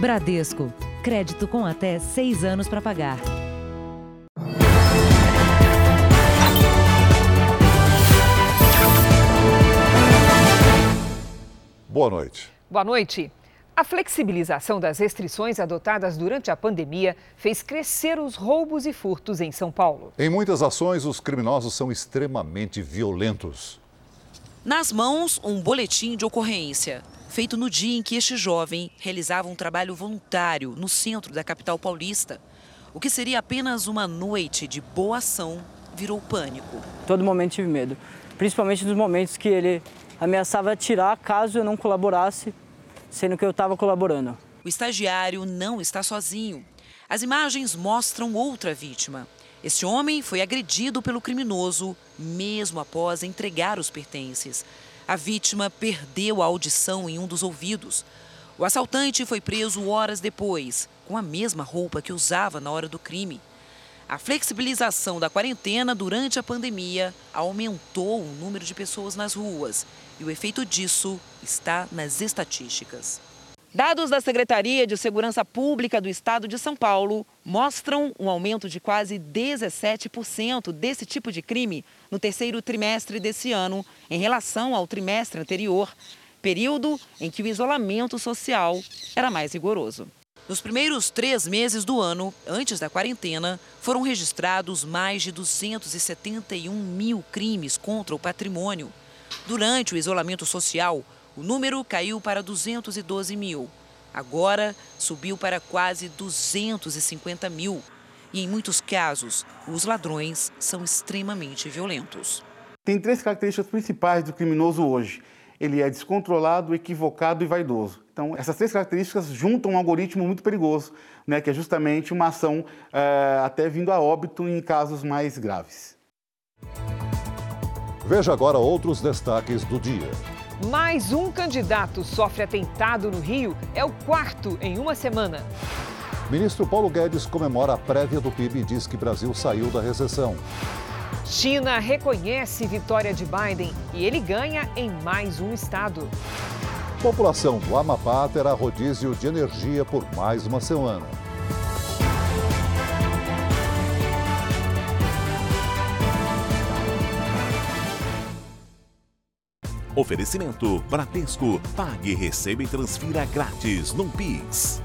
Bradesco. Crédito com até seis anos para pagar. Boa noite. Boa noite. A flexibilização das restrições adotadas durante a pandemia fez crescer os roubos e furtos em São Paulo. Em muitas ações, os criminosos são extremamente violentos. Nas mãos, um boletim de ocorrência, feito no dia em que este jovem realizava um trabalho voluntário no centro da capital paulista. O que seria apenas uma noite de boa ação virou pânico. Todo momento tive medo, principalmente nos momentos que ele ameaçava tirar caso eu não colaborasse sendo que eu estava colaborando. O estagiário não está sozinho. As imagens mostram outra vítima. Este homem foi agredido pelo criminoso mesmo após entregar os pertences. A vítima perdeu a audição em um dos ouvidos. O assaltante foi preso horas depois, com a mesma roupa que usava na hora do crime. A flexibilização da quarentena durante a pandemia aumentou o número de pessoas nas ruas e o efeito disso está nas estatísticas. Dados da Secretaria de Segurança Pública do Estado de São Paulo mostram um aumento de quase 17% desse tipo de crime no terceiro trimestre desse ano, em relação ao trimestre anterior, período em que o isolamento social era mais rigoroso. Nos primeiros três meses do ano, antes da quarentena, foram registrados mais de 271 mil crimes contra o patrimônio. Durante o isolamento social, o número caiu para 212 mil. Agora, subiu para quase 250 mil. E em muitos casos, os ladrões são extremamente violentos. Tem três características principais do criminoso hoje. Ele é descontrolado, equivocado e vaidoso. Então, essas três características juntam um algoritmo muito perigoso, né, que é justamente uma ação é, até vindo a óbito em casos mais graves. Veja agora outros destaques do dia. Mais um candidato sofre atentado no Rio. É o quarto em uma semana. Ministro Paulo Guedes comemora a prévia do PIB e diz que Brasil saiu da recessão. China reconhece vitória de Biden e ele ganha em mais um estado. População do Amapá terá rodízio de energia por mais uma semana. Oferecimento Bradesco. Pague, receba e transfira grátis no Pix.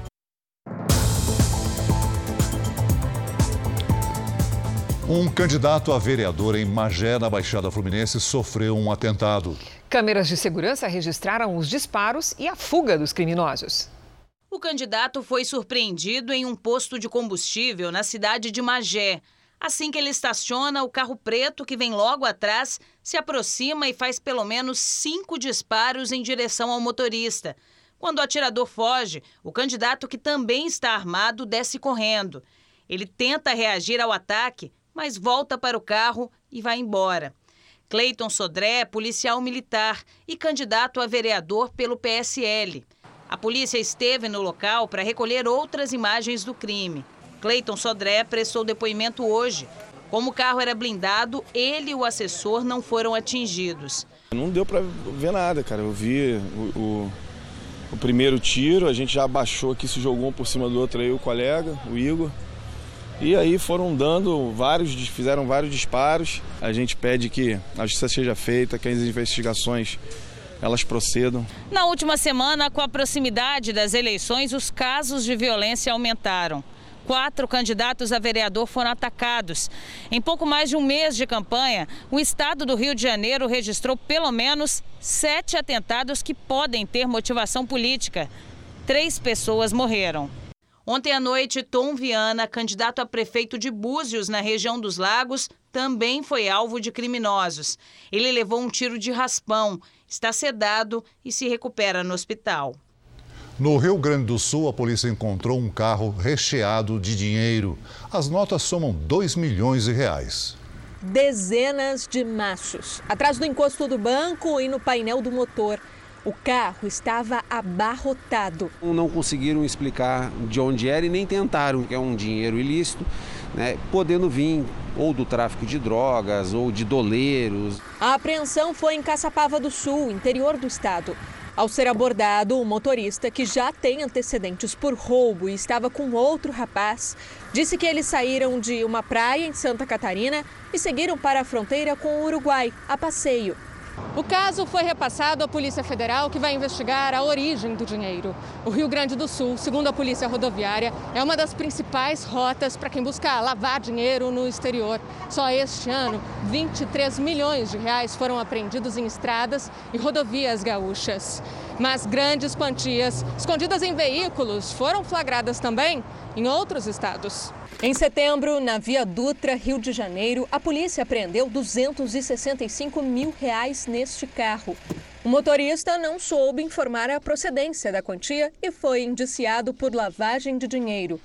Um candidato a vereador em Magé, na Baixada Fluminense, sofreu um atentado. Câmeras de segurança registraram os disparos e a fuga dos criminosos. O candidato foi surpreendido em um posto de combustível na cidade de Magé. Assim que ele estaciona, o carro preto que vem logo atrás se aproxima e faz pelo menos cinco disparos em direção ao motorista. Quando o atirador foge, o candidato, que também está armado, desce correndo. Ele tenta reagir ao ataque, mas volta para o carro e vai embora. Cleiton Sodré policial militar e candidato a vereador pelo PSL. A polícia esteve no local para recolher outras imagens do crime. Cleiton Sodré prestou depoimento hoje. Como o carro era blindado, ele e o assessor não foram atingidos. Não deu para ver nada, cara. Eu vi o, o, o, primeiro tiro, a gente já abaixou aqui, se jogou um por cima do outro aí, o colega, o Igor. E aí foram dando vários, fizeram vários disparos. A gente pede que a justiça seja feita, que as investigações elas procedam. Na última semana, com a proximidade das eleições, os casos de violência aumentaram quatro candidatos a vereador foram atacados. Em pouco mais de um mês de campanha, o estado do Rio de Janeiro registrou pelo menos sete atentados que podem ter motivação política. Três pessoas morreram. Ontem à noite, Tom Viana, candidato a prefeito de Búzios, na região dos Lagos, também foi alvo de criminosos. Ele levou um tiro de raspão, está sedado e se recupera no hospital. No Rio Grande do Sul, a polícia encontrou um carro recheado de dinheiro. As notas somam 2 milhões de reais. Dezenas de machos. Atrás do encosto do banco e no painel do motor. O carro estava abarrotado. Não conseguiram explicar de onde era e nem tentaram, que é um dinheiro ilícito, né, podendo vir ou do tráfico de drogas ou de doleiros. A apreensão foi em Caçapava do Sul, interior do estado. Ao ser abordado, o motorista, que já tem antecedentes por roubo e estava com outro rapaz, disse que eles saíram de uma praia em Santa Catarina e seguiram para a fronteira com o Uruguai, a passeio. O caso foi repassado à Polícia Federal, que vai investigar a origem do dinheiro. O Rio Grande do Sul, segundo a Polícia Rodoviária, é uma das principais rotas para quem busca lavar dinheiro no exterior. Só este ano, 23 milhões de reais foram apreendidos em estradas e rodovias gaúchas. Mas grandes quantias, escondidas em veículos, foram flagradas também em outros estados. Em setembro, na Via Dutra, Rio de Janeiro, a polícia apreendeu 265 mil reais neste carro. O motorista não soube informar a procedência da quantia e foi indiciado por lavagem de dinheiro.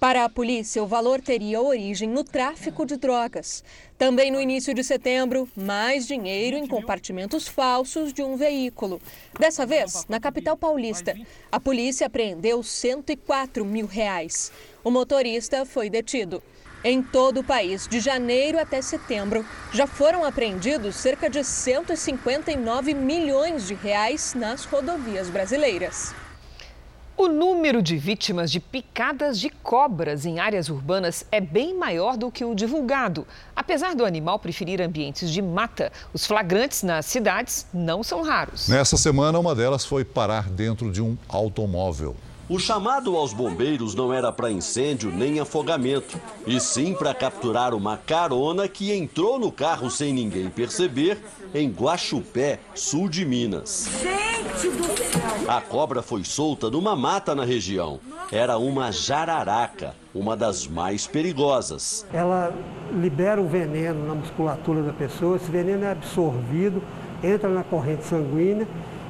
Para a polícia, o valor teria origem no tráfico de drogas. Também no início de setembro, mais dinheiro em compartimentos falsos de um veículo. Dessa vez, na capital paulista, a polícia apreendeu 104 mil reais. O motorista foi detido. Em todo o país, de janeiro até setembro, já foram apreendidos cerca de 159 milhões de reais nas rodovias brasileiras. O número de vítimas de picadas de cobras em áreas urbanas é bem maior do que o divulgado. Apesar do animal preferir ambientes de mata, os flagrantes nas cidades não são raros. Nessa semana, uma delas foi parar dentro de um automóvel. O chamado aos bombeiros não era para incêndio nem afogamento, e sim para capturar uma carona que entrou no carro sem ninguém perceber em Guaxupé, sul de Minas. Céu! A cobra foi solta numa mata na região. Era uma jararaca, uma das mais perigosas. Ela libera o veneno na musculatura da pessoa, esse veneno é absorvido, entra na corrente sanguínea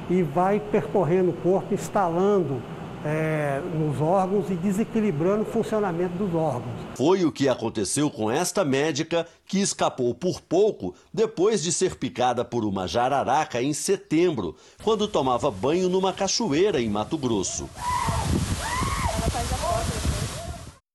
e vai percorrendo o corpo, instalando é, nos órgãos e desequilibrando o funcionamento dos órgãos. Foi o que aconteceu com esta médica que escapou por pouco depois de ser picada por uma jararaca em setembro, quando tomava banho numa cachoeira em Mato Grosso.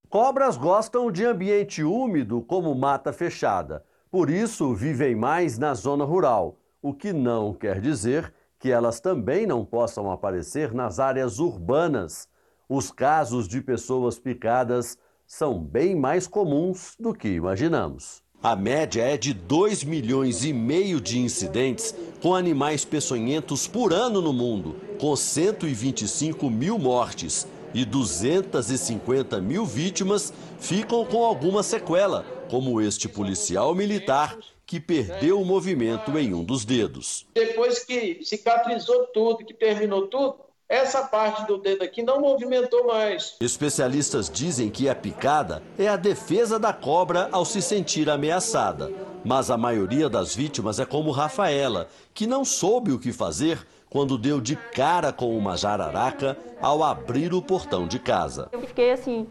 Cobras gostam de ambiente úmido como mata fechada, por isso vivem mais na zona rural, o que não quer dizer que elas também não possam aparecer nas áreas urbanas. Os casos de pessoas picadas são bem mais comuns do que imaginamos. A média é de 2 milhões e meio de incidentes com animais peçonhentos por ano no mundo, com 125 mil mortes e 250 mil vítimas ficam com alguma sequela, como este policial militar que perdeu o movimento em um dos dedos. Depois que cicatrizou tudo, que terminou tudo, essa parte do dedo aqui não movimentou mais. Especialistas dizem que a picada é a defesa da cobra ao se sentir ameaçada. Mas a maioria das vítimas é como Rafaela, que não soube o que fazer quando deu de cara com uma jararaca ao abrir o portão de casa. Eu fiquei assim,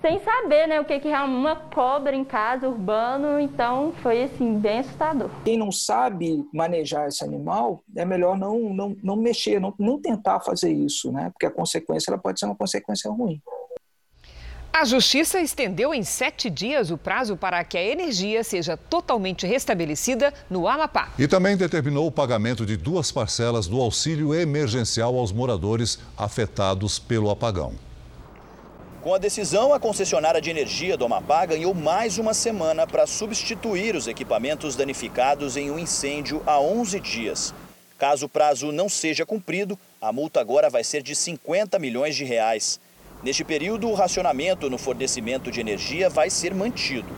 sem saber né, o que, que é uma cobra em casa, urbano, então foi assim, bem assustador. Quem não sabe manejar esse animal, é melhor não, não, não mexer, não, não tentar fazer isso, né? Porque a consequência ela pode ser uma consequência ruim. A Justiça estendeu em sete dias o prazo para que a energia seja totalmente restabelecida no Amapá. E também determinou o pagamento de duas parcelas do auxílio emergencial aos moradores afetados pelo apagão. Com a decisão, a concessionária de energia do Amapá ganhou mais uma semana para substituir os equipamentos danificados em um incêndio há 11 dias. Caso o prazo não seja cumprido, a multa agora vai ser de 50 milhões de reais. Neste período, o racionamento no fornecimento de energia vai ser mantido.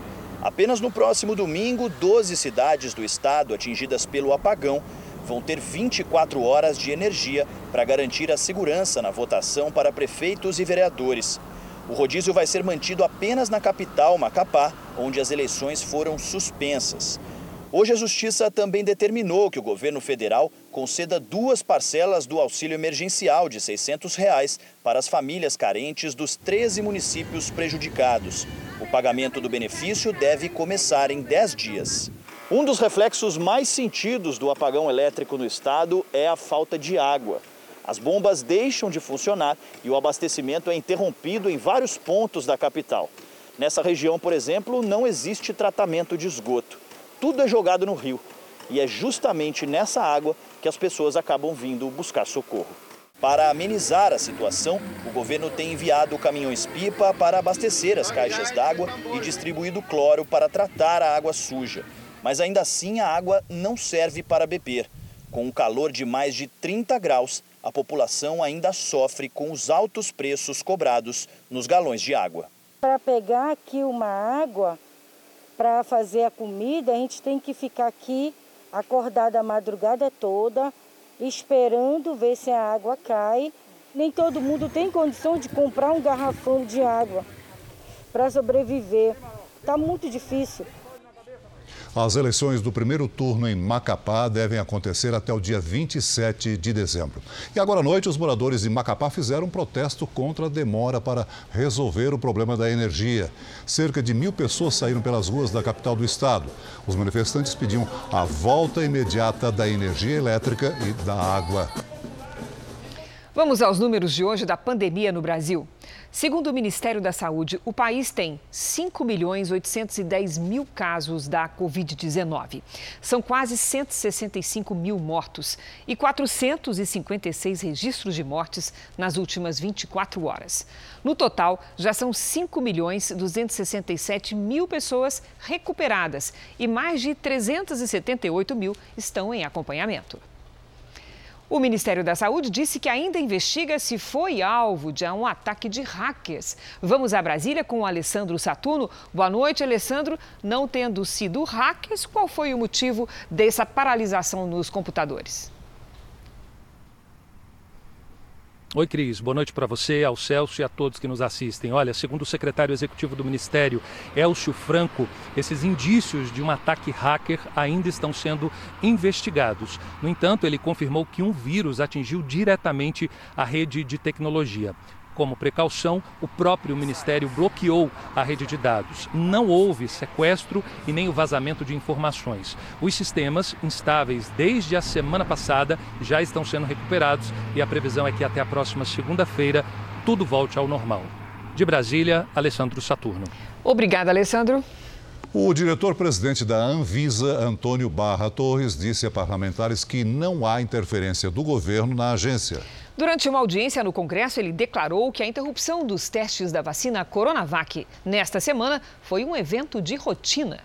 Apenas no próximo domingo, 12 cidades do estado atingidas pelo apagão vão ter 24 horas de energia para garantir a segurança na votação para prefeitos e vereadores. O rodízio vai ser mantido apenas na capital, Macapá, onde as eleições foram suspensas. Hoje a Justiça também determinou que o governo federal conceda duas parcelas do auxílio emergencial de 600 reais para as famílias carentes dos 13 municípios prejudicados. O pagamento do benefício deve começar em 10 dias. Um dos reflexos mais sentidos do apagão elétrico no estado é a falta de água. As bombas deixam de funcionar e o abastecimento é interrompido em vários pontos da capital. Nessa região, por exemplo, não existe tratamento de esgoto. Tudo é jogado no rio. e é justamente nessa água que as pessoas acabam vindo buscar socorro. Para amenizar a situação, o governo tem enviado caminhões-pipa para abastecer as caixas d'água e distribuído cloro para tratar a água suja. Mas ainda assim, a água não serve para beber. Com um calor de mais de 30 graus, a população ainda sofre com os altos preços cobrados nos galões de água. Para pegar aqui uma água, para fazer a comida, a gente tem que ficar aqui acordada a madrugada toda, esperando ver se a água cai. Nem todo mundo tem condição de comprar um garrafão de água para sobreviver. Está muito difícil. As eleições do primeiro turno em Macapá devem acontecer até o dia 27 de dezembro. E agora à noite, os moradores de Macapá fizeram um protesto contra a demora para resolver o problema da energia. Cerca de mil pessoas saíram pelas ruas da capital do estado. Os manifestantes pediam a volta imediata da energia elétrica e da água. Vamos aos números de hoje da pandemia no Brasil. Segundo o Ministério da Saúde, o país tem 5 milhões 810 mil casos da Covid-19. São quase 165 mil mortos e 456 registros de mortes nas últimas 24 horas. No total, já são 5 milhões 267 mil pessoas recuperadas e mais de 378 mil estão em acompanhamento. O Ministério da Saúde disse que ainda investiga se foi alvo de um ataque de hackers. Vamos a Brasília com o Alessandro Saturno. Boa noite, Alessandro. Não tendo sido hackers, qual foi o motivo dessa paralisação nos computadores? Oi, Cris. Boa noite para você, ao Celso e a todos que nos assistem. Olha, segundo o secretário executivo do Ministério, Elcio Franco, esses indícios de um ataque hacker ainda estão sendo investigados. No entanto, ele confirmou que um vírus atingiu diretamente a rede de tecnologia. Como precaução, o próprio Ministério bloqueou a rede de dados. Não houve sequestro e nem o vazamento de informações. Os sistemas, instáveis desde a semana passada, já estão sendo recuperados e a previsão é que até a próxima segunda-feira tudo volte ao normal. De Brasília, Alessandro Saturno. Obrigada, Alessandro. O diretor-presidente da Anvisa, Antônio Barra Torres, disse a parlamentares que não há interferência do governo na agência. Durante uma audiência no Congresso, ele declarou que a interrupção dos testes da vacina Coronavac nesta semana foi um evento de rotina.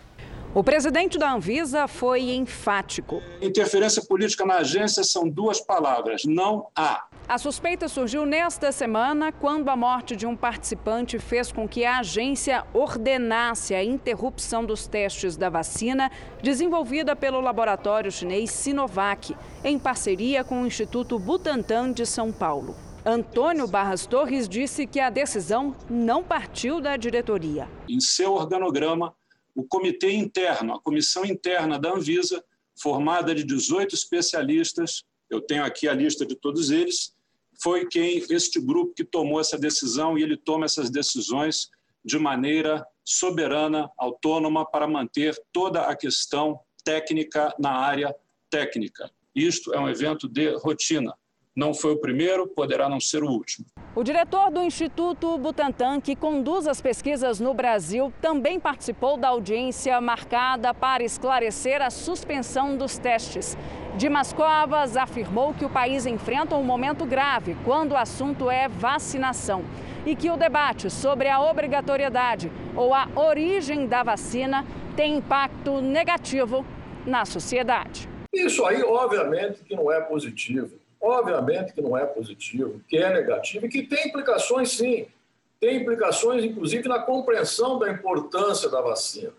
O presidente da Anvisa foi enfático. Interferência política na agência são duas palavras: não há. A suspeita surgiu nesta semana quando a morte de um participante fez com que a agência ordenasse a interrupção dos testes da vacina desenvolvida pelo laboratório chinês Sinovac, em parceria com o Instituto Butantan de São Paulo. Antônio Barras Torres disse que a decisão não partiu da diretoria. Em seu organograma, o comitê interno, a comissão interna da Anvisa, formada de 18 especialistas, eu tenho aqui a lista de todos eles, foi quem, este grupo que tomou essa decisão e ele toma essas decisões de maneira soberana, autônoma, para manter toda a questão técnica na área técnica. Isto é um evento de rotina. Não foi o primeiro, poderá não ser o último. O diretor do Instituto Butantan, que conduz as pesquisas no Brasil, também participou da audiência marcada para esclarecer a suspensão dos testes. Dimas Covas afirmou que o país enfrenta um momento grave quando o assunto é vacinação e que o debate sobre a obrigatoriedade ou a origem da vacina tem impacto negativo na sociedade. Isso aí, obviamente, que não é positivo. Obviamente que não é positivo, que é negativo e que tem implicações, sim. Tem implicações, inclusive, na compreensão da importância da vacina.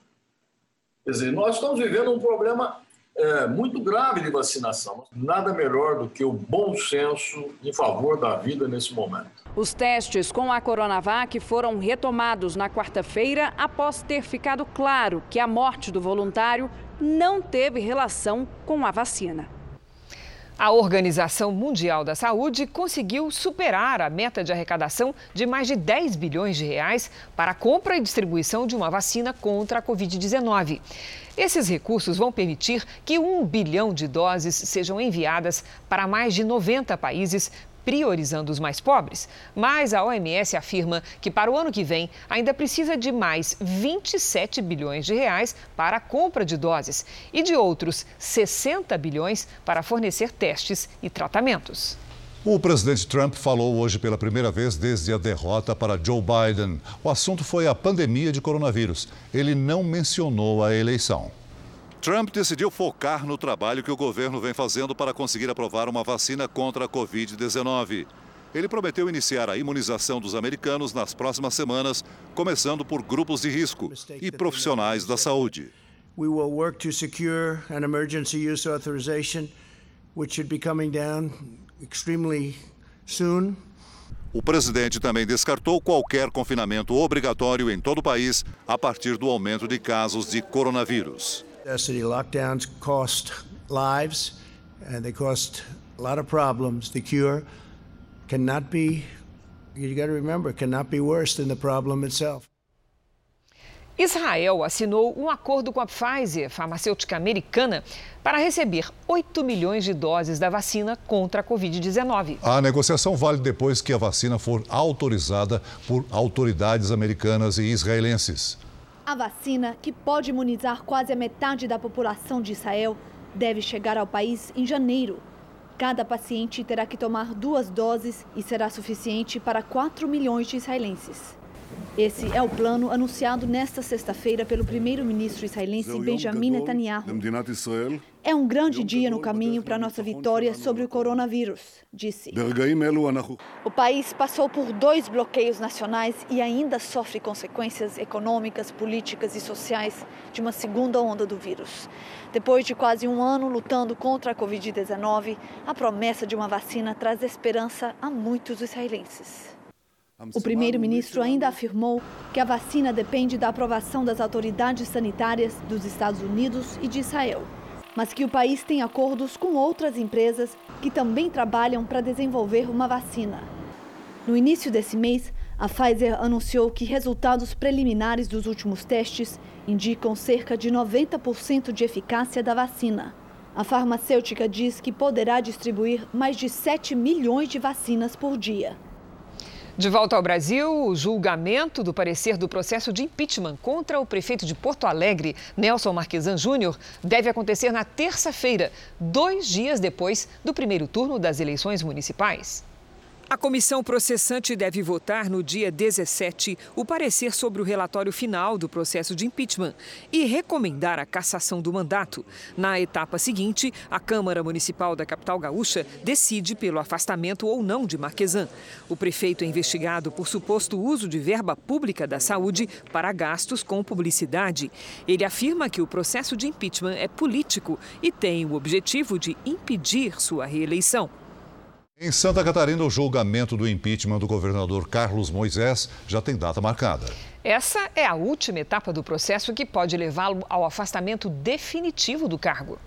Quer dizer, nós estamos vivendo um problema é, muito grave de vacinação. Nada melhor do que o bom senso em favor da vida nesse momento. Os testes com a Coronavac foram retomados na quarta-feira após ter ficado claro que a morte do voluntário não teve relação com a vacina. A Organização Mundial da Saúde conseguiu superar a meta de arrecadação de mais de 10 bilhões de reais para a compra e distribuição de uma vacina contra a Covid-19. Esses recursos vão permitir que um bilhão de doses sejam enviadas para mais de 90 países priorizando os mais pobres. Mas a OMS afirma que para o ano que vem ainda precisa de mais 27 bilhões de reais para a compra de doses e de outros 60 bilhões para fornecer testes e tratamentos. O presidente Trump falou hoje pela primeira vez desde a derrota para Joe Biden. O assunto foi a pandemia de coronavírus. Ele não mencionou a eleição. Trump decidiu focar no trabalho que o governo vem fazendo para conseguir aprovar uma vacina contra a Covid-19. Ele prometeu iniciar a imunização dos americanos nas próximas semanas, começando por grupos de risco e profissionais da saúde. We will work to secure an emergency use authorization, which should be coming down extremely soon. O presidente também descartou qualquer confinamento obrigatório em todo o país a partir do aumento de casos de coronavírus. City lockdowns cost lives and they cost a lot of problems. The cure cannot be you got to remember cannot be worse than the problem itself. Israel assinou um acordo com a Pfizer, farmacêutica americana, para receber 8 milhões de doses da vacina contra a Covid-19. A negociação vale depois que a vacina for autorizada por autoridades americanas e israelenses. A vacina, que pode imunizar quase a metade da população de Israel, deve chegar ao país em janeiro. Cada paciente terá que tomar duas doses e será suficiente para 4 milhões de israelenses. Esse é o plano anunciado nesta sexta-feira pelo primeiro-ministro israelense Benjamin Netanyahu. É um grande dia no caminho para nossa vitória sobre o coronavírus, disse. O país passou por dois bloqueios nacionais e ainda sofre consequências econômicas, políticas e sociais de uma segunda onda do vírus. Depois de quase um ano lutando contra a Covid-19, a promessa de uma vacina traz esperança a muitos israelenses. O primeiro-ministro ainda afirmou que a vacina depende da aprovação das autoridades sanitárias dos Estados Unidos e de Israel, mas que o país tem acordos com outras empresas que também trabalham para desenvolver uma vacina. No início desse mês, a Pfizer anunciou que resultados preliminares dos últimos testes indicam cerca de 90% de eficácia da vacina. A farmacêutica diz que poderá distribuir mais de 7 milhões de vacinas por dia. De volta ao Brasil, o julgamento do parecer do processo de impeachment contra o prefeito de Porto Alegre, Nelson Marquesan Júnior, deve acontecer na terça-feira, dois dias depois do primeiro turno das eleições municipais. A comissão processante deve votar no dia 17 o parecer sobre o relatório final do processo de impeachment e recomendar a cassação do mandato. Na etapa seguinte, a Câmara Municipal da capital gaúcha decide pelo afastamento ou não de Marquesan. O prefeito é investigado por suposto uso de verba pública da saúde para gastos com publicidade. Ele afirma que o processo de impeachment é político e tem o objetivo de impedir sua reeleição. Em Santa Catarina, o julgamento do impeachment do governador Carlos Moisés já tem data marcada. Essa é a última etapa do processo que pode levá-lo ao afastamento definitivo do cargo.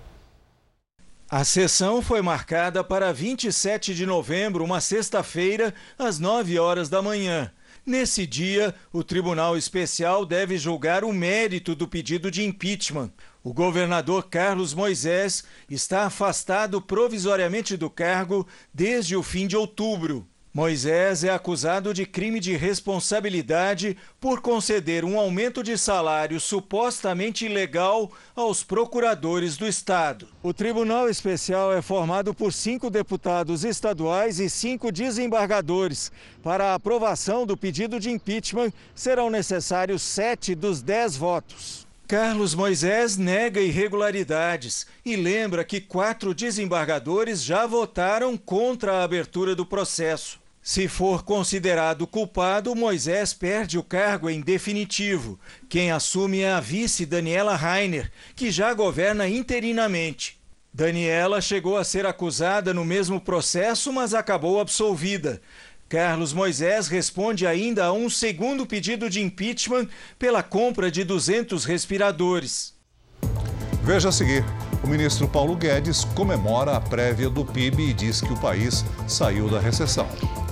A sessão foi marcada para 27 de novembro, uma sexta-feira, às 9 horas da manhã. Nesse dia, o Tribunal Especial deve julgar o mérito do pedido de impeachment. O governador Carlos Moisés está afastado provisoriamente do cargo desde o fim de outubro. Moisés é acusado de crime de responsabilidade por conceder um aumento de salário supostamente ilegal aos procuradores do Estado. O Tribunal Especial é formado por cinco deputados estaduais e cinco desembargadores. Para a aprovação do pedido de impeachment, serão necessários sete dos dez votos. Carlos Moisés nega irregularidades e lembra que quatro desembargadores já votaram contra a abertura do processo. Se for considerado culpado, Moisés perde o cargo em definitivo. Quem assume é a vice Daniela Rainer, que já governa interinamente. Daniela chegou a ser acusada no mesmo processo, mas acabou absolvida. Carlos Moisés responde ainda a um segundo pedido de impeachment pela compra de 200 respiradores. Veja a seguir. O ministro Paulo Guedes comemora a prévia do PIB e diz que o país saiu da recessão.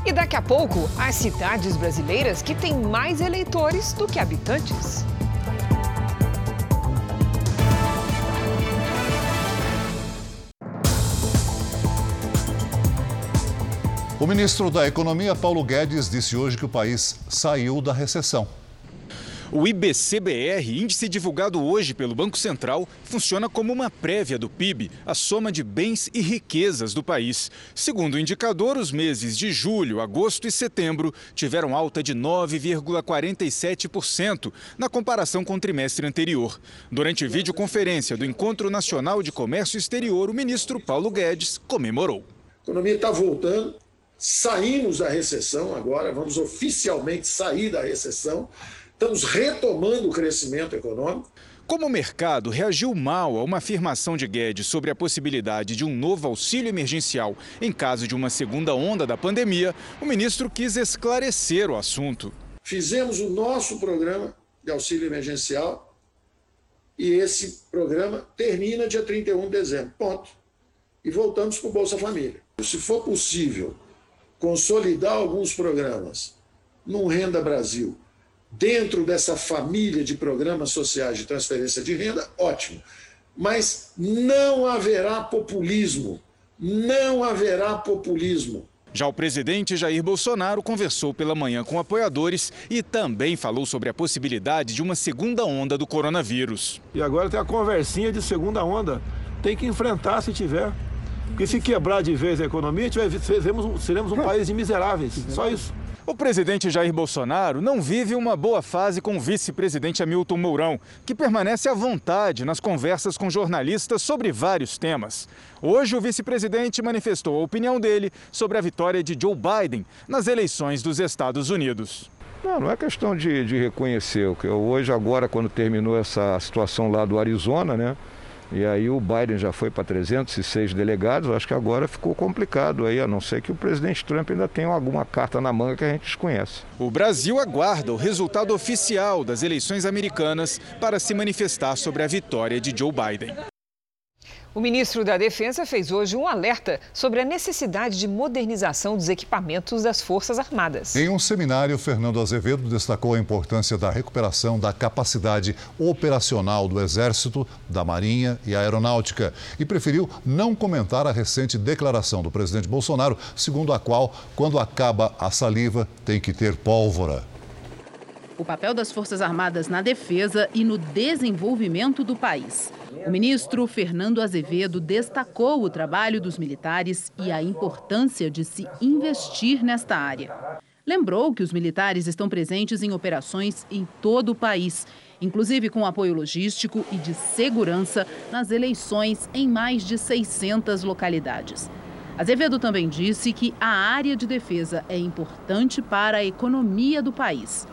E daqui a pouco, as cidades brasileiras que têm mais eleitores do que habitantes. O ministro da Economia, Paulo Guedes, disse hoje que o país saiu da recessão. O IBCBR, índice divulgado hoje pelo Banco Central, funciona como uma prévia do PIB, a soma de bens e riquezas do país. Segundo o indicador, os meses de julho, agosto e setembro tiveram alta de 9,47% na comparação com o trimestre anterior. Durante videoconferência do Encontro Nacional de Comércio Exterior, o ministro Paulo Guedes comemorou. A economia está voltando, saímos da recessão agora, vamos oficialmente sair da recessão. Estamos retomando o crescimento econômico. Como o mercado reagiu mal a uma afirmação de Guedes sobre a possibilidade de um novo auxílio emergencial em caso de uma segunda onda da pandemia, o ministro quis esclarecer o assunto. Fizemos o nosso programa de auxílio emergencial e esse programa termina dia 31 de dezembro. Ponto. E voltamos para o Bolsa Família. Se for possível consolidar alguns programas num Renda Brasil dentro dessa família de programas sociais de transferência de renda, ótimo. Mas não haverá populismo. Não haverá populismo. Já o presidente Jair Bolsonaro conversou pela manhã com apoiadores e também falou sobre a possibilidade de uma segunda onda do coronavírus. E agora tem a conversinha de segunda onda. Tem que enfrentar se tiver. Porque se quebrar de vez a economia, seremos, seremos um país de miseráveis. Só isso. O presidente Jair Bolsonaro não vive uma boa fase com o vice-presidente Hamilton Mourão, que permanece à vontade nas conversas com jornalistas sobre vários temas. Hoje, o vice-presidente manifestou a opinião dele sobre a vitória de Joe Biden nas eleições dos Estados Unidos. Não, não é questão de, de reconhecer. Hoje, agora, quando terminou essa situação lá do Arizona, né? E aí o Biden já foi para 306 delegados, acho que agora ficou complicado aí, a não ser que o presidente Trump ainda tenha alguma carta na manga que a gente desconhece. O Brasil aguarda o resultado oficial das eleições americanas para se manifestar sobre a vitória de Joe Biden. O ministro da Defesa fez hoje um alerta sobre a necessidade de modernização dos equipamentos das Forças Armadas. Em um seminário, Fernando Azevedo destacou a importância da recuperação da capacidade operacional do Exército, da Marinha e Aeronáutica e preferiu não comentar a recente declaração do presidente Bolsonaro, segundo a qual, quando acaba a saliva, tem que ter pólvora o papel das Forças Armadas na defesa e no desenvolvimento do país. O ministro Fernando Azevedo destacou o trabalho dos militares e a importância de se investir nesta área. Lembrou que os militares estão presentes em operações em todo o país, inclusive com apoio logístico e de segurança nas eleições em mais de 600 localidades. Azevedo também disse que a área de defesa é importante para a economia do país.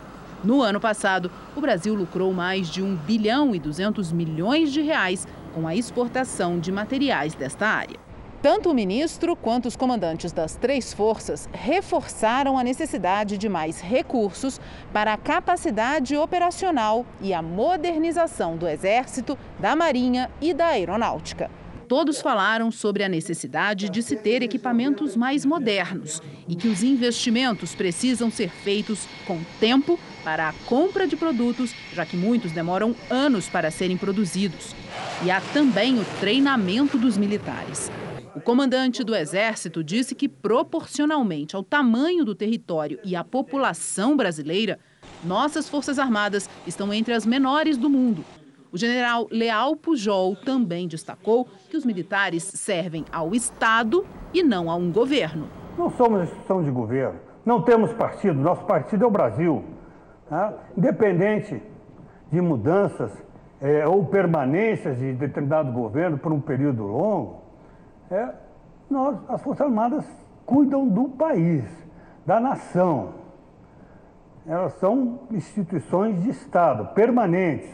No ano passado, o Brasil lucrou mais de 1 bilhão e 200 milhões de reais com a exportação de materiais desta área. Tanto o ministro quanto os comandantes das três forças reforçaram a necessidade de mais recursos para a capacidade operacional e a modernização do Exército, da Marinha e da Aeronáutica. Todos falaram sobre a necessidade de se ter equipamentos mais modernos e que os investimentos precisam ser feitos com tempo para a compra de produtos, já que muitos demoram anos para serem produzidos. E há também o treinamento dos militares. O comandante do Exército disse que, proporcionalmente ao tamanho do território e à população brasileira, nossas Forças Armadas estão entre as menores do mundo o general Leal Pujol também destacou que os militares servem ao Estado e não a um governo. Não somos instituição de governo, não temos partido, nosso partido é o Brasil. Tá? Independente de mudanças é, ou permanências de determinado governo por um período longo, é, nós, as Forças Armadas cuidam do país, da nação. Elas são instituições de Estado, permanentes.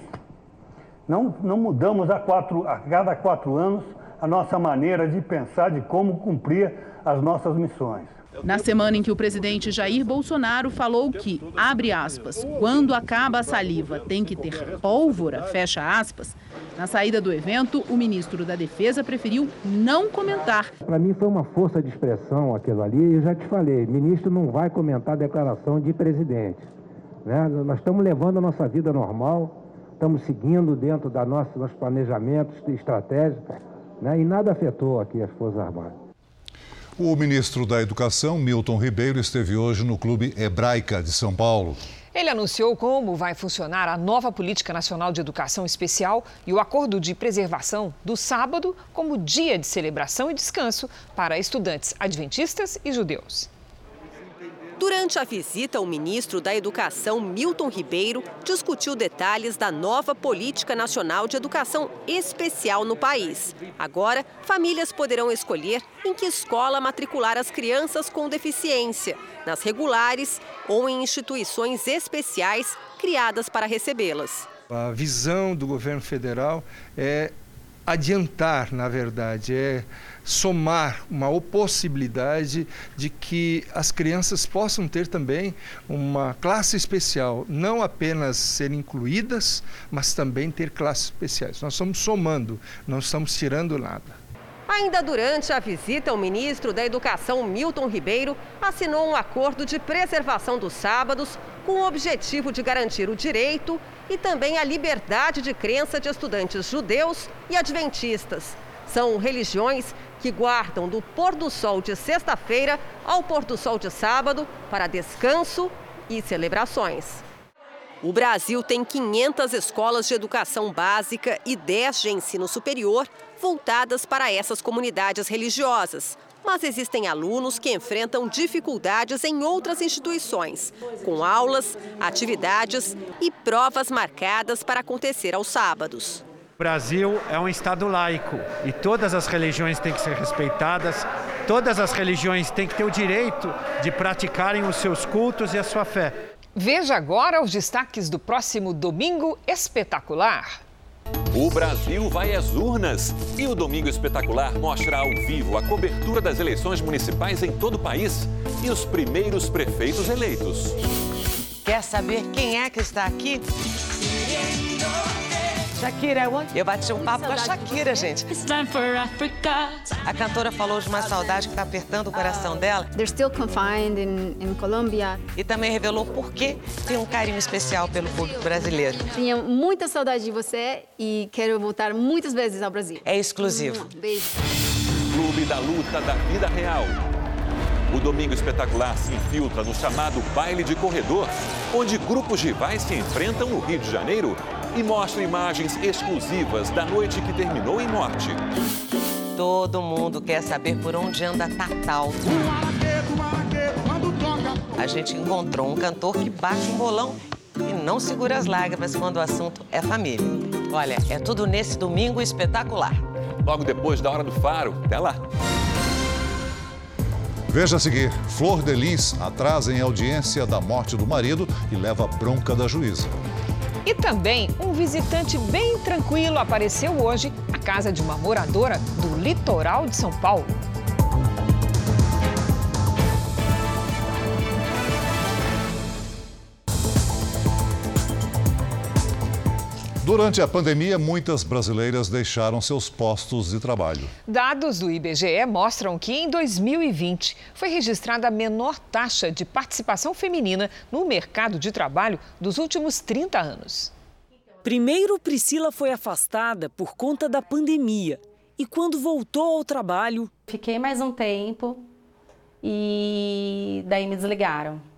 Não, não mudamos a, quatro, a cada quatro anos a nossa maneira de pensar de como cumprir as nossas missões. Na semana em que o presidente Jair Bolsonaro falou que, abre aspas, quando acaba a saliva tem que ter pólvora, fecha aspas, na saída do evento, o ministro da Defesa preferiu não comentar. Para mim foi uma força de expressão aquilo ali, e eu já te falei, ministro não vai comentar a declaração de presidente. Né? Nós estamos levando a nossa vida normal, estamos seguindo dentro da nossa, nossos planejamentos e estratégias, né? e nada afetou aqui as Forças Armadas. O ministro da Educação, Milton Ribeiro, esteve hoje no Clube Hebraica de São Paulo. Ele anunciou como vai funcionar a nova Política Nacional de Educação Especial e o acordo de preservação do sábado como dia de celebração e descanso para estudantes adventistas e judeus. Durante a visita, o ministro da Educação, Milton Ribeiro, discutiu detalhes da nova Política Nacional de Educação Especial no país. Agora, famílias poderão escolher em que escola matricular as crianças com deficiência, nas regulares ou em instituições especiais criadas para recebê-las. A visão do governo federal é adiantar, na verdade, é somar uma possibilidade de que as crianças possam ter também uma classe especial, não apenas ser incluídas, mas também ter classes especiais. Nós estamos somando, não estamos tirando nada. Ainda durante a visita, o ministro da Educação, Milton Ribeiro, assinou um acordo de preservação dos sábados com o objetivo de garantir o direito e também a liberdade de crença de estudantes judeus e adventistas. São religiões que guardam do pôr do sol de sexta-feira ao pôr do sol de sábado para descanso e celebrações. O Brasil tem 500 escolas de educação básica e 10 de ensino superior voltadas para essas comunidades religiosas. Mas existem alunos que enfrentam dificuldades em outras instituições, com aulas, atividades e provas marcadas para acontecer aos sábados. O Brasil é um Estado laico e todas as religiões têm que ser respeitadas, todas as religiões têm que ter o direito de praticarem os seus cultos e a sua fé. Veja agora os destaques do próximo Domingo Espetacular. O Brasil vai às urnas e o Domingo Espetacular mostra ao vivo a cobertura das eleições municipais em todo o país e os primeiros prefeitos eleitos. Quer saber quem é que está aqui? Shakira, eu bati um papo com a Shakira, gente. A cantora falou de uma saudade que está apertando o coração dela. They're still confined in, in Colombia. E também revelou por que tem um carinho especial pelo público brasileiro. Tinha muita saudade de você e quero voltar muitas vezes ao Brasil. É exclusivo. Beijo. Clube da Luta da Vida Real. O Domingo Espetacular se infiltra no chamado baile de corredor, onde grupos rivais se enfrentam no Rio de Janeiro e mostra imagens exclusivas da noite que terminou em morte. Todo mundo quer saber por onde anda Tatal. A gente encontrou um cantor que bate um bolão e não segura as lágrimas quando o assunto é família. Olha, é tudo nesse domingo espetacular. Logo depois da hora do faro. Até lá. Veja a seguir: Flor de Lis atrasa em audiência da morte do marido e leva bronca da juíza. E também um visitante bem tranquilo apareceu hoje à casa de uma moradora do litoral de São Paulo. Durante a pandemia, muitas brasileiras deixaram seus postos de trabalho. Dados do IBGE mostram que em 2020 foi registrada a menor taxa de participação feminina no mercado de trabalho dos últimos 30 anos. Primeiro, Priscila foi afastada por conta da pandemia. E quando voltou ao trabalho. Fiquei mais um tempo e daí me desligaram.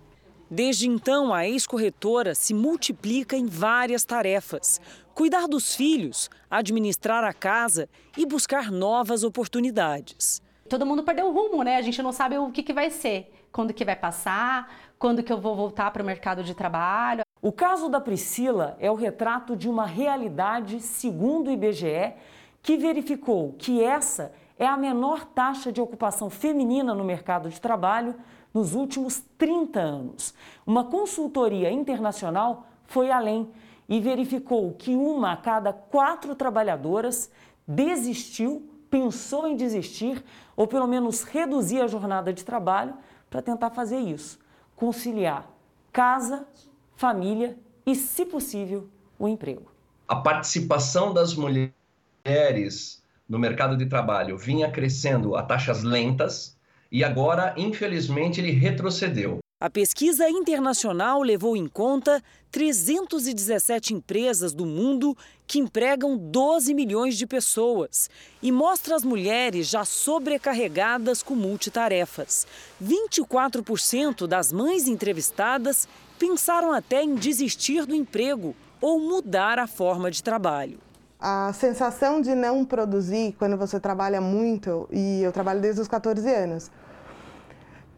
Desde então, a ex-corretora se multiplica em várias tarefas: cuidar dos filhos, administrar a casa e buscar novas oportunidades. Todo mundo perdeu o rumo, né? A gente não sabe o que, que vai ser, quando que vai passar, quando que eu vou voltar para o mercado de trabalho. O caso da Priscila é o retrato de uma realidade, segundo o IBGE, que verificou que essa é a menor taxa de ocupação feminina no mercado de trabalho nos últimos 30 anos. Uma consultoria internacional foi além e verificou que uma a cada quatro trabalhadoras desistiu, pensou em desistir ou pelo menos reduzir a jornada de trabalho para tentar fazer isso, conciliar casa, família e, se possível, o emprego. A participação das mulheres no mercado de trabalho vinha crescendo a taxas lentas e agora, infelizmente, ele retrocedeu. A pesquisa internacional levou em conta 317 empresas do mundo que empregam 12 milhões de pessoas e mostra as mulheres já sobrecarregadas com multitarefas. 24% das mães entrevistadas pensaram até em desistir do emprego ou mudar a forma de trabalho. A sensação de não produzir quando você trabalha muito, e eu trabalho desde os 14 anos,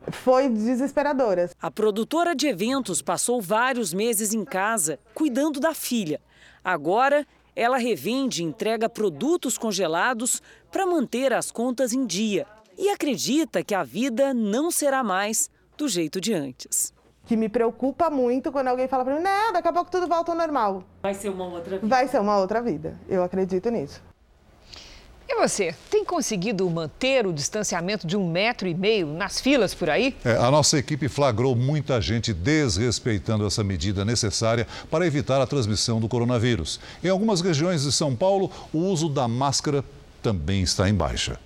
foi desesperadora. A produtora de eventos passou vários meses em casa, cuidando da filha. Agora, ela revende e entrega produtos congelados para manter as contas em dia. E acredita que a vida não será mais do jeito de antes. Que me preocupa muito quando alguém fala para mim: não, daqui a pouco tudo volta ao normal. Vai ser uma outra vida. Vai ser uma outra vida. Eu acredito nisso. E você, tem conseguido manter o distanciamento de um metro e meio nas filas por aí? É, a nossa equipe flagrou muita gente desrespeitando essa medida necessária para evitar a transmissão do coronavírus. Em algumas regiões de São Paulo, o uso da máscara também está em baixa.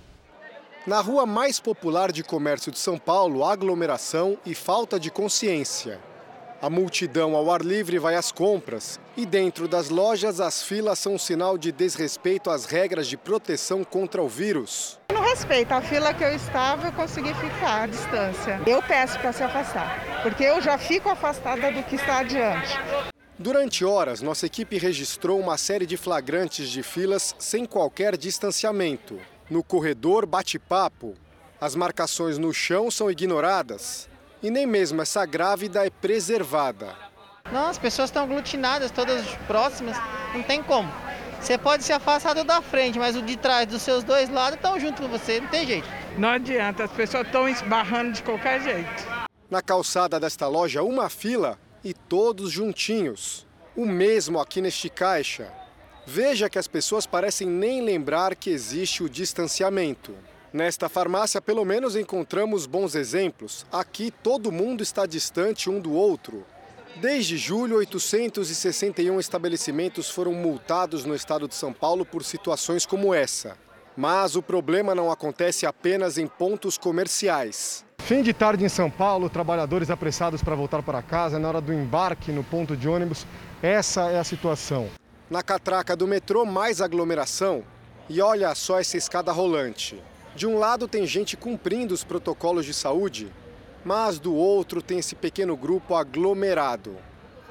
Na rua mais popular de comércio de São Paulo, aglomeração e falta de consciência. A multidão ao ar livre vai às compras e dentro das lojas as filas são um sinal de desrespeito às regras de proteção contra o vírus. No respeito à fila que eu estava, eu consegui ficar à distância. Eu peço para se afastar, porque eu já fico afastada do que está adiante. Durante horas, nossa equipe registrou uma série de flagrantes de filas sem qualquer distanciamento. No corredor, bate-papo. As marcações no chão são ignoradas e nem mesmo essa grávida é preservada. Não, as pessoas estão aglutinadas, todas próximas, não tem como. Você pode se afastar do da frente, mas o de trás dos seus dois lados estão junto com você, não tem jeito. Não adianta, as pessoas estão esbarrando de qualquer jeito. Na calçada desta loja, uma fila e todos juntinhos. O mesmo aqui neste caixa. Veja que as pessoas parecem nem lembrar que existe o distanciamento. Nesta farmácia, pelo menos, encontramos bons exemplos. Aqui, todo mundo está distante um do outro. Desde julho, 861 estabelecimentos foram multados no estado de São Paulo por situações como essa. Mas o problema não acontece apenas em pontos comerciais. Fim de tarde em São Paulo, trabalhadores apressados para voltar para casa na hora do embarque no ponto de ônibus. Essa é a situação. Na catraca do metrô, mais aglomeração. E olha só essa escada rolante. De um lado tem gente cumprindo os protocolos de saúde, mas do outro tem esse pequeno grupo aglomerado.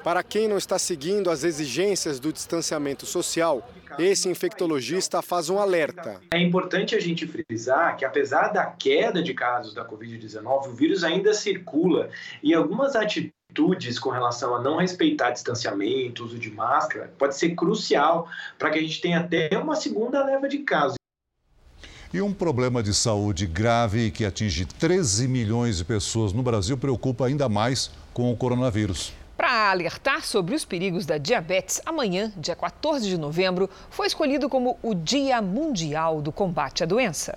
Para quem não está seguindo as exigências do distanciamento social, esse infectologista faz um alerta. É importante a gente frisar que, apesar da queda de casos da Covid-19, o vírus ainda circula e algumas atitudes com relação a não respeitar distanciamento, uso de máscara, pode ser crucial para que a gente tenha até uma segunda leva de casos. E um problema de saúde grave que atinge 13 milhões de pessoas no Brasil preocupa ainda mais com o coronavírus. Para alertar sobre os perigos da diabetes, amanhã, dia 14 de novembro, foi escolhido como o Dia Mundial do Combate à Doença.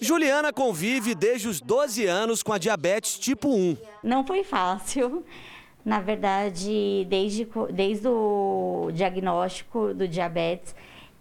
Juliana convive desde os 12 anos com a diabetes tipo 1. Não foi fácil. Na verdade, desde, desde o diagnóstico do diabetes,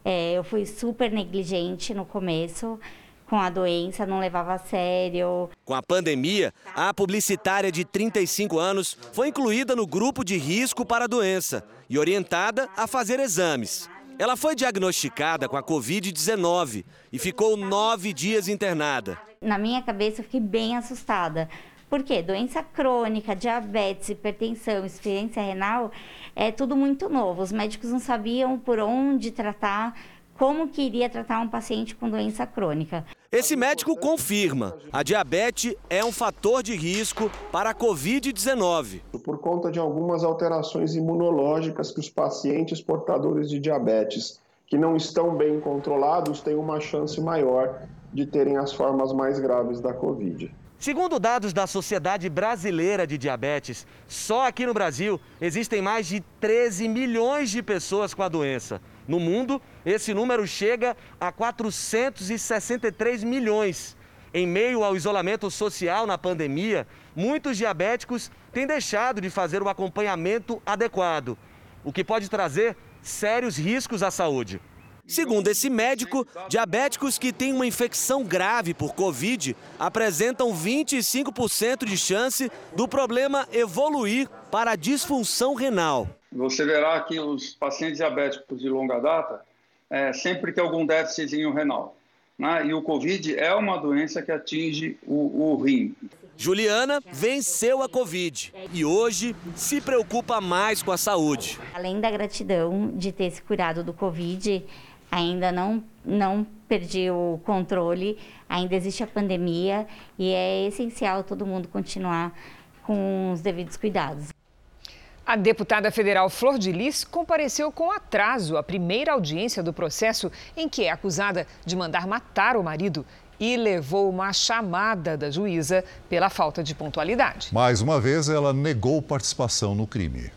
é, eu fui super negligente no começo com a doença, não levava a sério. Com a pandemia, a publicitária de 35 anos foi incluída no grupo de risco para a doença e orientada a fazer exames. Ela foi diagnosticada com a Covid-19 e ficou nove dias internada. Na minha cabeça, eu fiquei bem assustada. Por quê? Doença crônica, diabetes, hipertensão, insuficiência renal, é tudo muito novo. Os médicos não sabiam por onde tratar, como que iria tratar um paciente com doença crônica. Esse médico confirma, a diabetes é um fator de risco para a Covid-19. Por conta de algumas alterações imunológicas que os pacientes portadores de diabetes que não estão bem controlados têm uma chance maior de terem as formas mais graves da Covid. Segundo dados da Sociedade Brasileira de Diabetes, só aqui no Brasil existem mais de 13 milhões de pessoas com a doença. No mundo, esse número chega a 463 milhões. Em meio ao isolamento social na pandemia, muitos diabéticos têm deixado de fazer o acompanhamento adequado, o que pode trazer sérios riscos à saúde. Segundo esse médico, diabéticos que têm uma infecção grave por Covid apresentam 25% de chance do problema evoluir para a disfunção renal. Você verá que os pacientes diabéticos de longa data é, sempre tem algum déficit renal. Né? E o Covid é uma doença que atinge o, o rim. Juliana venceu a Covid e hoje se preocupa mais com a saúde. Além da gratidão de ter se curado do Covid, ainda não, não perdi o controle, ainda existe a pandemia e é essencial todo mundo continuar com os devidos cuidados. A deputada federal Flor de Lis compareceu com atraso à primeira audiência do processo em que é acusada de mandar matar o marido e levou uma chamada da juíza pela falta de pontualidade. Mais uma vez, ela negou participação no crime.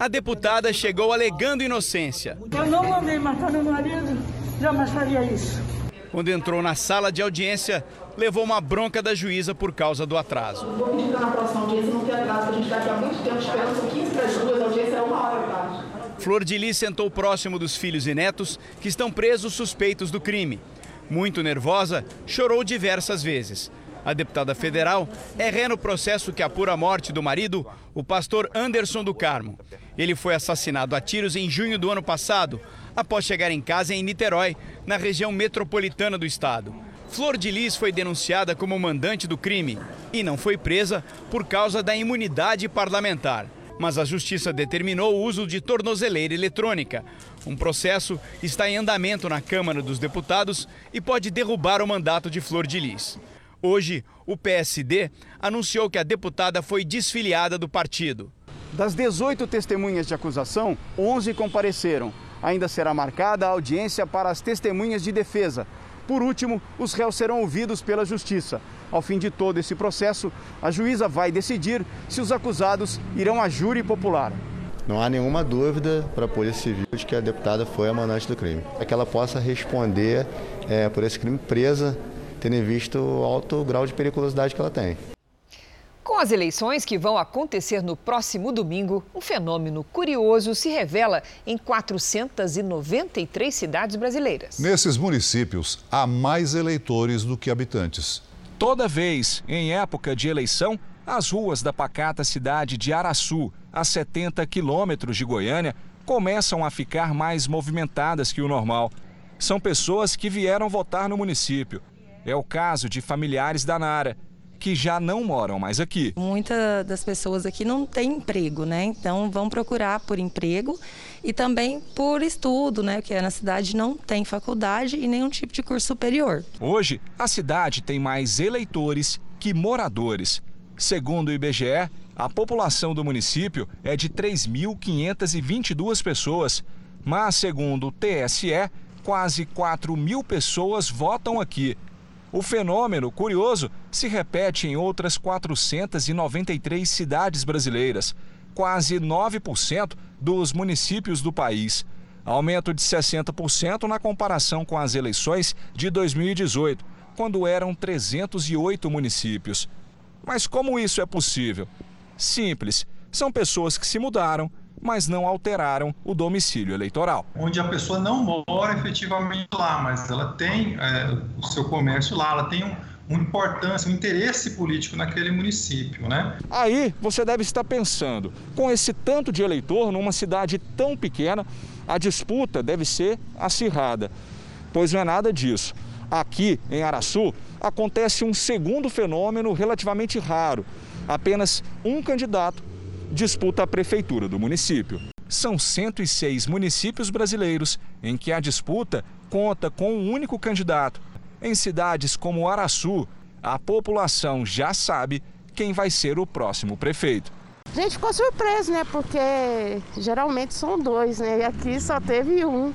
A deputada chegou alegando inocência. Eu não mandei matar meu marido, jamais faria isso. Quando entrou na sala de audiência, levou uma bronca da juíza por causa do atraso. Vou pedir para na próxima audiência não ter atraso, a gente está aqui há muito tempo esperando, são 15 para as duas, a audiência é uma hora atrás. Flor de Lis sentou próximo dos filhos e netos que estão presos suspeitos do crime. Muito nervosa, chorou diversas vezes. A deputada federal é ré no processo que apura a morte do marido, o pastor Anderson do Carmo. Ele foi assassinado a tiros em junho do ano passado, após chegar em casa em Niterói, na região metropolitana do estado. Flor de Lis foi denunciada como mandante do crime e não foi presa por causa da imunidade parlamentar. Mas a justiça determinou o uso de tornozeleira eletrônica. Um processo está em andamento na Câmara dos Deputados e pode derrubar o mandato de Flor de Lis. Hoje, o PSD anunciou que a deputada foi desfiliada do partido. Das 18 testemunhas de acusação, 11 compareceram. Ainda será marcada a audiência para as testemunhas de defesa. Por último, os réus serão ouvidos pela Justiça. Ao fim de todo esse processo, a juíza vai decidir se os acusados irão a júri popular. Não há nenhuma dúvida para a Polícia Civil de que a deputada foi a mandante do crime. É que ela possa responder é, por esse crime presa, tendo em vista o alto grau de periculosidade que ela tem. Com as eleições que vão acontecer no próximo domingo, um fenômeno curioso se revela em 493 cidades brasileiras. Nesses municípios, há mais eleitores do que habitantes. Toda vez, em época de eleição, as ruas da pacata cidade de Araçu, a 70 quilômetros de Goiânia, começam a ficar mais movimentadas que o normal. São pessoas que vieram votar no município. É o caso de familiares da Nara que já não moram mais aqui. Muitas das pessoas aqui não têm emprego, né? Então vão procurar por emprego e também por estudo, né? Porque na cidade não tem faculdade e nenhum tipo de curso superior. Hoje, a cidade tem mais eleitores que moradores. Segundo o IBGE, a população do município é de 3.522 pessoas, mas segundo o TSE, quase 4 mil pessoas votam aqui. O fenômeno curioso se repete em outras 493 cidades brasileiras, quase 9% dos municípios do país. Aumento de 60% na comparação com as eleições de 2018, quando eram 308 municípios. Mas como isso é possível? Simples. São pessoas que se mudaram, mas não alteraram o domicílio eleitoral. Onde a pessoa não mora efetivamente lá, mas ela tem é, o seu comércio lá, ela tem um, uma importância, um interesse político naquele município, né? Aí você deve estar pensando, com esse tanto de eleitor numa cidade tão pequena, a disputa deve ser acirrada. Pois não é nada disso. Aqui em Araçu acontece um segundo fenômeno relativamente raro. Apenas um candidato disputa a prefeitura do município. São 106 municípios brasileiros em que a disputa conta com um único candidato. Em cidades como Araçu, a população já sabe quem vai ser o próximo prefeito. A gente ficou surpreso, né? Porque geralmente são dois, né? E aqui só teve um.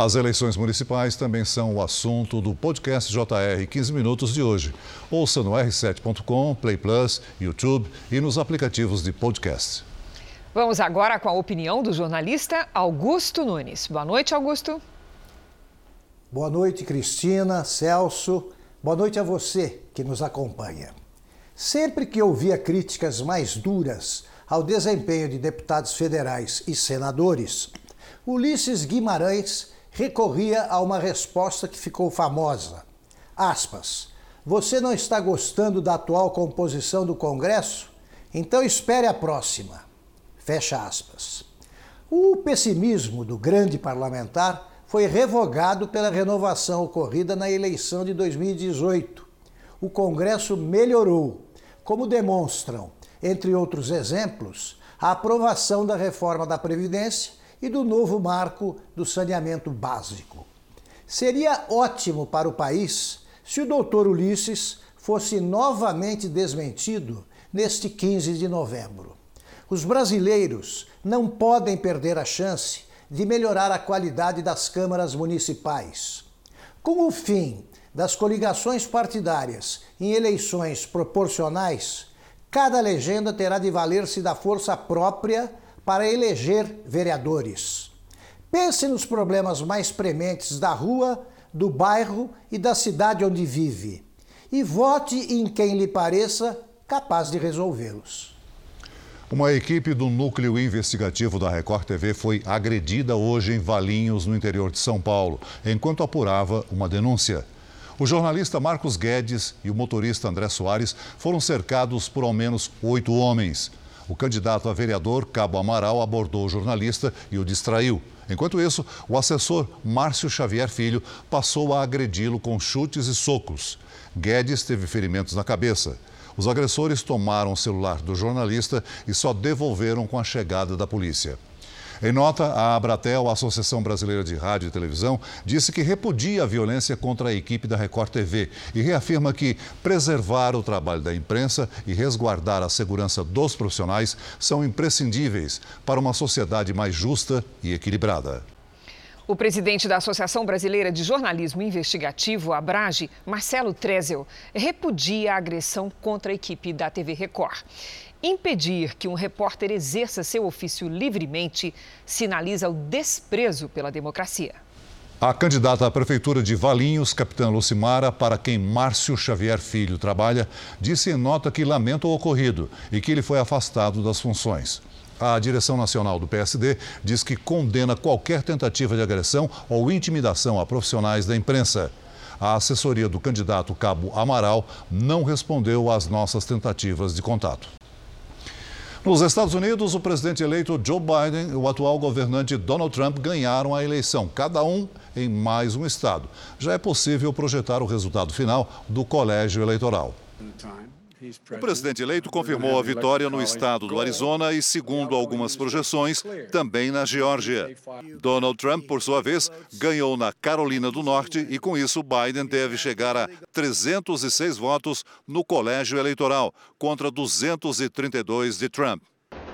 As eleições municipais também são o assunto do podcast JR 15 Minutos de hoje. Ouça no r7.com, Play Plus, YouTube e nos aplicativos de podcast. Vamos agora com a opinião do jornalista Augusto Nunes. Boa noite, Augusto. Boa noite, Cristina, Celso. Boa noite a você que nos acompanha. Sempre que ouvia críticas mais duras ao desempenho de deputados federais e senadores, Ulisses Guimarães recorria a uma resposta que ficou famosa. Aspas. Você não está gostando da atual composição do Congresso? Então espere a próxima. Fecha aspas. O pessimismo do grande parlamentar foi revogado pela renovação ocorrida na eleição de 2018. O Congresso melhorou, como demonstram, entre outros exemplos, a aprovação da reforma da Previdência e do novo marco do saneamento básico. Seria ótimo para o país se o doutor Ulisses fosse novamente desmentido neste 15 de novembro. Os brasileiros não podem perder a chance de melhorar a qualidade das câmaras municipais. Com o fim das coligações partidárias em eleições proporcionais, cada legenda terá de valer-se da força própria para eleger vereadores. Pense nos problemas mais prementes da rua, do bairro e da cidade onde vive e vote em quem lhe pareça capaz de resolvê-los. Uma equipe do núcleo investigativo da Record TV foi agredida hoje em Valinhos, no interior de São Paulo, enquanto apurava uma denúncia. O jornalista Marcos Guedes e o motorista André Soares foram cercados por ao menos oito homens. O candidato a vereador, Cabo Amaral, abordou o jornalista e o distraiu. Enquanto isso, o assessor Márcio Xavier Filho passou a agredi-lo com chutes e socos. Guedes teve ferimentos na cabeça. Os agressores tomaram o celular do jornalista e só devolveram com a chegada da polícia. Em nota, a Abratel, a Associação Brasileira de Rádio e Televisão, disse que repudia a violência contra a equipe da Record TV e reafirma que preservar o trabalho da imprensa e resguardar a segurança dos profissionais são imprescindíveis para uma sociedade mais justa e equilibrada. O presidente da Associação Brasileira de Jornalismo Investigativo, Abrage, Marcelo Trezel, repudia a agressão contra a equipe da TV Record. Impedir que um repórter exerça seu ofício livremente sinaliza o desprezo pela democracia. A candidata à Prefeitura de Valinhos, capitã Lucimara, para quem Márcio Xavier Filho trabalha, disse em nota que lamenta o ocorrido e que ele foi afastado das funções. A direção nacional do PSD diz que condena qualquer tentativa de agressão ou intimidação a profissionais da imprensa. A assessoria do candidato Cabo Amaral não respondeu às nossas tentativas de contato. Nos Estados Unidos, o presidente eleito Joe Biden e o atual governante Donald Trump ganharam a eleição, cada um em mais um estado. Já é possível projetar o resultado final do colégio eleitoral. O presidente eleito confirmou a vitória no estado do Arizona e, segundo algumas projeções, também na Geórgia. Donald Trump, por sua vez, ganhou na Carolina do Norte e, com isso, Biden deve chegar a 306 votos no colégio eleitoral, contra 232 de Trump.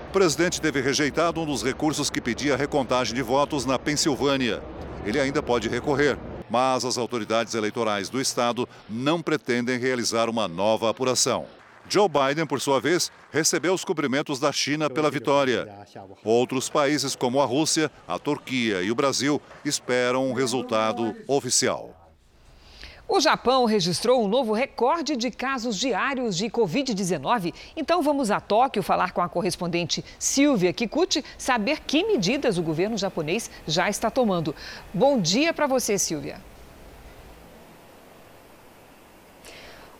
O presidente teve rejeitado um dos recursos que pedia recontagem de votos na Pensilvânia. Ele ainda pode recorrer mas as autoridades eleitorais do estado não pretendem realizar uma nova apuração. Joe Biden, por sua vez, recebeu os cumprimentos da China pela vitória. Outros países, como a Rússia, a Turquia e o Brasil, esperam um resultado oficial. O Japão registrou um novo recorde de casos diários de Covid-19. Então vamos a Tóquio falar com a correspondente Silvia Kikuchi, saber que medidas o governo japonês já está tomando. Bom dia para você, Silvia.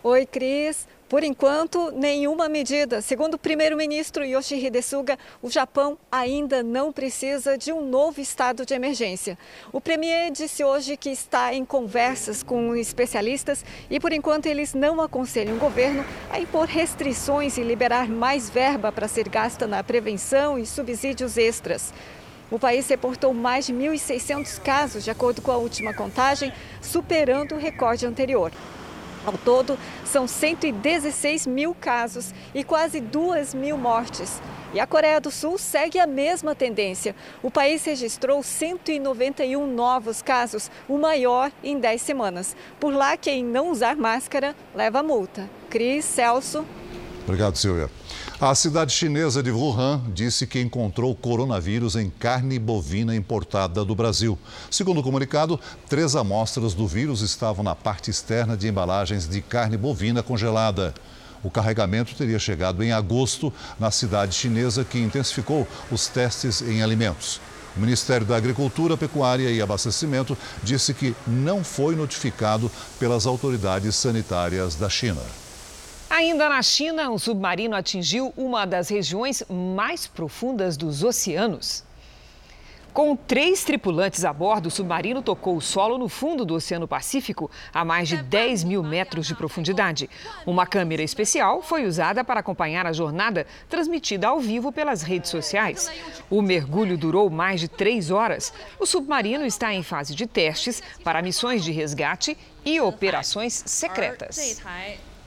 Oi, Cris. Por enquanto, nenhuma medida. Segundo o primeiro-ministro Yoshihide Suga, o Japão ainda não precisa de um novo estado de emergência. O premier disse hoje que está em conversas com especialistas e, por enquanto, eles não aconselham o governo a impor restrições e liberar mais verba para ser gasta na prevenção e subsídios extras. O país reportou mais de 1.600 casos, de acordo com a última contagem, superando o recorde anterior. Ao todo, são 116 mil casos e quase 2 mil mortes. E a Coreia do Sul segue a mesma tendência. O país registrou 191 novos casos, o maior em 10 semanas. Por lá, quem não usar máscara leva multa. Cris, Celso. Obrigado, Silvia. A cidade chinesa de Wuhan disse que encontrou coronavírus em carne bovina importada do Brasil. Segundo o comunicado, três amostras do vírus estavam na parte externa de embalagens de carne bovina congelada. O carregamento teria chegado em agosto na cidade chinesa, que intensificou os testes em alimentos. O Ministério da Agricultura, Pecuária e Abastecimento disse que não foi notificado pelas autoridades sanitárias da China. Ainda na China, um submarino atingiu uma das regiões mais profundas dos oceanos. Com três tripulantes a bordo, o submarino tocou o solo no fundo do Oceano Pacífico, a mais de 10 mil metros de profundidade. Uma câmera especial foi usada para acompanhar a jornada, transmitida ao vivo pelas redes sociais. O mergulho durou mais de três horas. O submarino está em fase de testes para missões de resgate e operações secretas.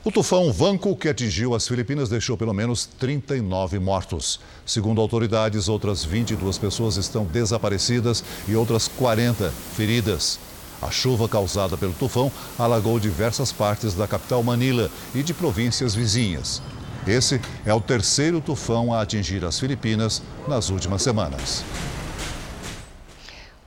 O tufão Vanco, que atingiu as Filipinas, deixou pelo menos 39 mortos. Segundo autoridades, outras 22 pessoas estão desaparecidas e outras 40 feridas. A chuva causada pelo tufão alagou diversas partes da capital Manila e de províncias vizinhas. Esse é o terceiro tufão a atingir as Filipinas nas últimas semanas.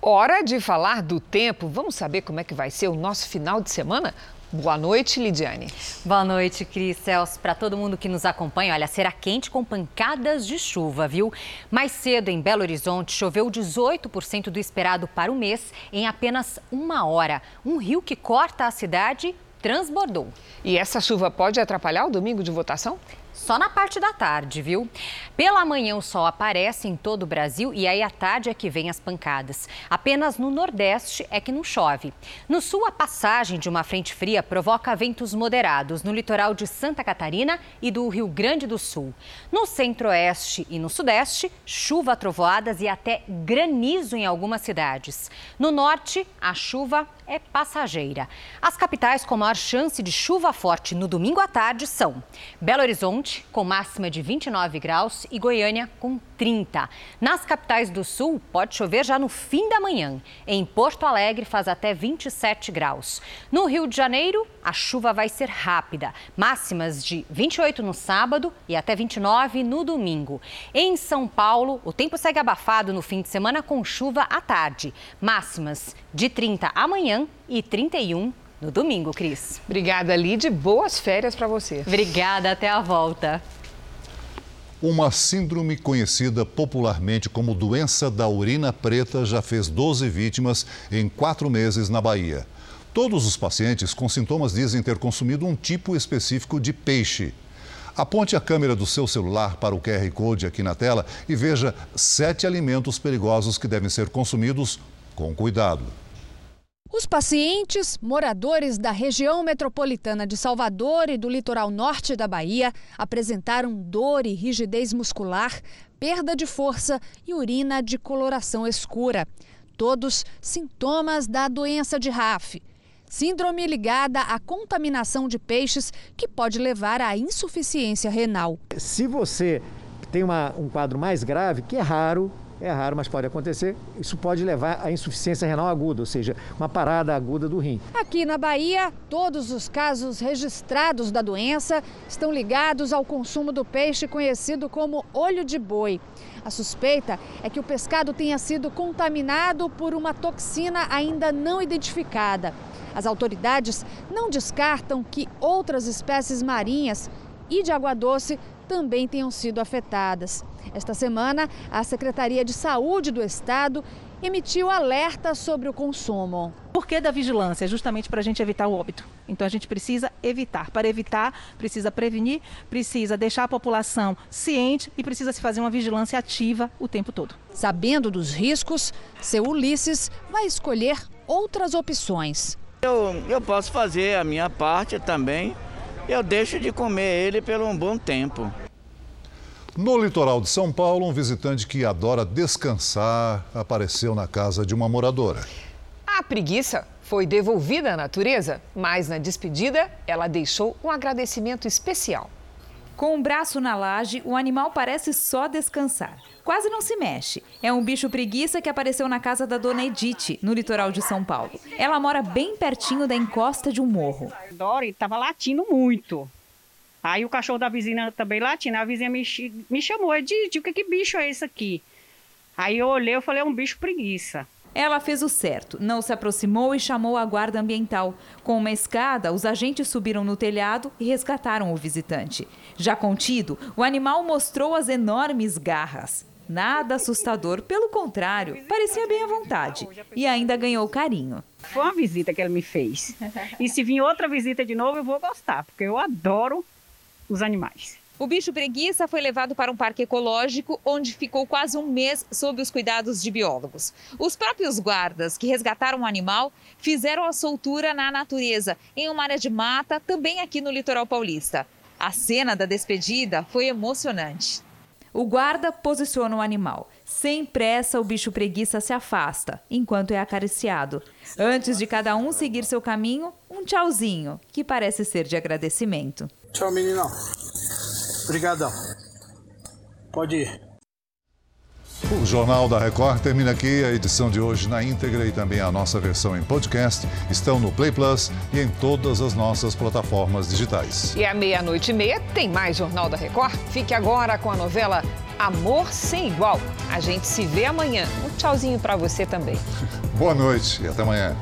Hora de falar do tempo. Vamos saber como é que vai ser o nosso final de semana? Boa noite, Lidiane. Boa noite, Cris Celso. Para todo mundo que nos acompanha, olha, será quente com pancadas de chuva, viu? Mais cedo, em Belo Horizonte, choveu 18% do esperado para o mês em apenas uma hora. Um rio que corta a cidade transbordou. E essa chuva pode atrapalhar o domingo de votação? Só na parte da tarde, viu? Pela manhã o sol aparece em todo o Brasil e aí à tarde é que vem as pancadas. Apenas no Nordeste é que não chove. No Sul, a passagem de uma frente fria provoca ventos moderados no litoral de Santa Catarina e do Rio Grande do Sul. No Centro-Oeste e no Sudeste, chuva, trovoadas e até granizo em algumas cidades. No Norte, a chuva é passageira. As capitais com maior chance de chuva forte no domingo à tarde são Belo Horizonte, com máxima de 29 graus, e Goiânia, com 30. Nas capitais do sul, pode chover já no fim da manhã. Em Porto Alegre, faz até 27 graus. No Rio de Janeiro, a chuva vai ser rápida. Máximas de 28 no sábado e até 29 no domingo. Em São Paulo, o tempo segue abafado no fim de semana com chuva à tarde. Máximas de 30 amanhã e 31 no domingo, Cris. Obrigada, Lid. Boas férias para você. Obrigada, até a volta. Uma síndrome conhecida popularmente como doença da urina preta já fez 12 vítimas em quatro meses na Bahia. Todos os pacientes com sintomas dizem ter consumido um tipo específico de peixe. Aponte a câmera do seu celular para o QR Code aqui na tela e veja sete alimentos perigosos que devem ser consumidos com cuidado. Os pacientes, moradores da região metropolitana de Salvador e do litoral norte da Bahia, apresentaram dor e rigidez muscular, perda de força e urina de coloração escura. Todos sintomas da doença de RAF, síndrome ligada à contaminação de peixes que pode levar à insuficiência renal. Se você tem uma, um quadro mais grave, que é raro, é raro, mas pode acontecer. Isso pode levar à insuficiência renal aguda, ou seja, uma parada aguda do rim. Aqui na Bahia, todos os casos registrados da doença estão ligados ao consumo do peixe conhecido como olho de boi. A suspeita é que o pescado tenha sido contaminado por uma toxina ainda não identificada. As autoridades não descartam que outras espécies marinhas e de água doce também tenham sido afetadas. Esta semana, a Secretaria de Saúde do Estado emitiu alerta sobre o consumo. Por que da vigilância? Justamente para a gente evitar o óbito. Então a gente precisa evitar. Para evitar, precisa prevenir, precisa deixar a população ciente e precisa se fazer uma vigilância ativa o tempo todo. Sabendo dos riscos, seu Ulisses vai escolher outras opções. Eu, eu posso fazer a minha parte também eu deixo de comer ele por um bom tempo. No litoral de São Paulo, um visitante que adora descansar apareceu na casa de uma moradora. A preguiça foi devolvida à natureza, mas na despedida ela deixou um agradecimento especial. Com um braço na laje, o animal parece só descansar. Quase não se mexe. É um bicho preguiça que apareceu na casa da dona Edith, no litoral de São Paulo. Ela mora bem pertinho da encosta de um morro. Dori estava latindo muito. Aí o cachorro da vizinha também latindo. A vizinha me, me chamou, Edith, o que, que bicho é esse aqui? Aí eu olhei e falei, é um bicho preguiça. Ela fez o certo, não se aproximou e chamou a guarda ambiental. Com uma escada, os agentes subiram no telhado e resgataram o visitante. Já contido, o animal mostrou as enormes garras. Nada assustador, pelo contrário, parecia bem à vontade e ainda ganhou carinho. Foi uma visita que ele me fez. E se vir outra visita de novo, eu vou gostar, porque eu adoro os animais. O bicho preguiça foi levado para um parque ecológico, onde ficou quase um mês sob os cuidados de biólogos. Os próprios guardas que resgataram o animal fizeram a soltura na natureza, em uma área de mata, também aqui no litoral paulista. A cena da despedida foi emocionante. O guarda posiciona o animal. Sem pressa, o bicho preguiça se afasta, enquanto é acariciado. Antes de cada um seguir seu caminho, um tchauzinho, que parece ser de agradecimento. Tchau, meninão. Obrigadão. Pode ir. O Jornal da Record termina aqui. A edição de hoje na íntegra e também a nossa versão em podcast estão no Play Plus e em todas as nossas plataformas digitais. E à meia-noite e meia tem mais Jornal da Record. Fique agora com a novela Amor Sem Igual. A gente se vê amanhã. Um tchauzinho para você também. Boa noite e até amanhã.